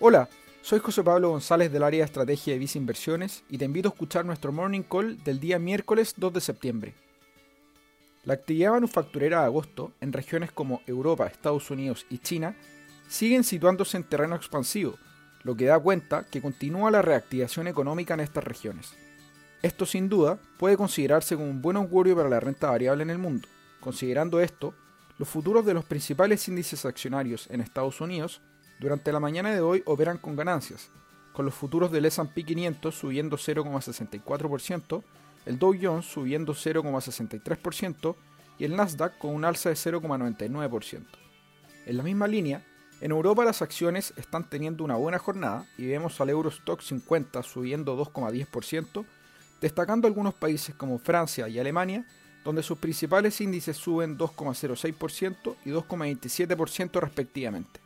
Hola, soy José Pablo González del área de estrategia de Visa Inversiones y te invito a escuchar nuestro Morning Call del día miércoles 2 de septiembre. La actividad manufacturera de agosto en regiones como Europa, Estados Unidos y China siguen situándose en terreno expansivo, lo que da cuenta que continúa la reactivación económica en estas regiones. Esto sin duda puede considerarse como un buen augurio para la renta variable en el mundo. Considerando esto, los futuros de los principales índices accionarios en Estados Unidos durante la mañana de hoy operan con ganancias, con los futuros del S&P 500 subiendo 0,64%, el Dow Jones subiendo 0,63% y el Nasdaq con un alza de 0,99%. En la misma línea, en Europa las acciones están teniendo una buena jornada y vemos al Eurostock 50 subiendo 2,10%, destacando algunos países como Francia y Alemania, donde sus principales índices suben 2,06% y 2,27% respectivamente.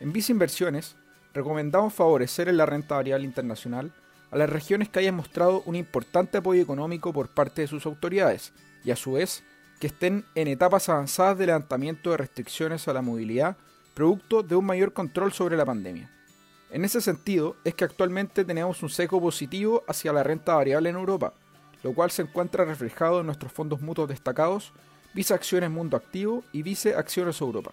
En Visa Inversiones, recomendamos favorecer en la renta variable internacional a las regiones que hayan mostrado un importante apoyo económico por parte de sus autoridades y a su vez que estén en etapas avanzadas de levantamiento de restricciones a la movilidad producto de un mayor control sobre la pandemia. En ese sentido es que actualmente tenemos un seco positivo hacia la renta variable en Europa, lo cual se encuentra reflejado en nuestros fondos mutuos destacados Visa Acciones Mundo Activo y Vice Acciones Europa.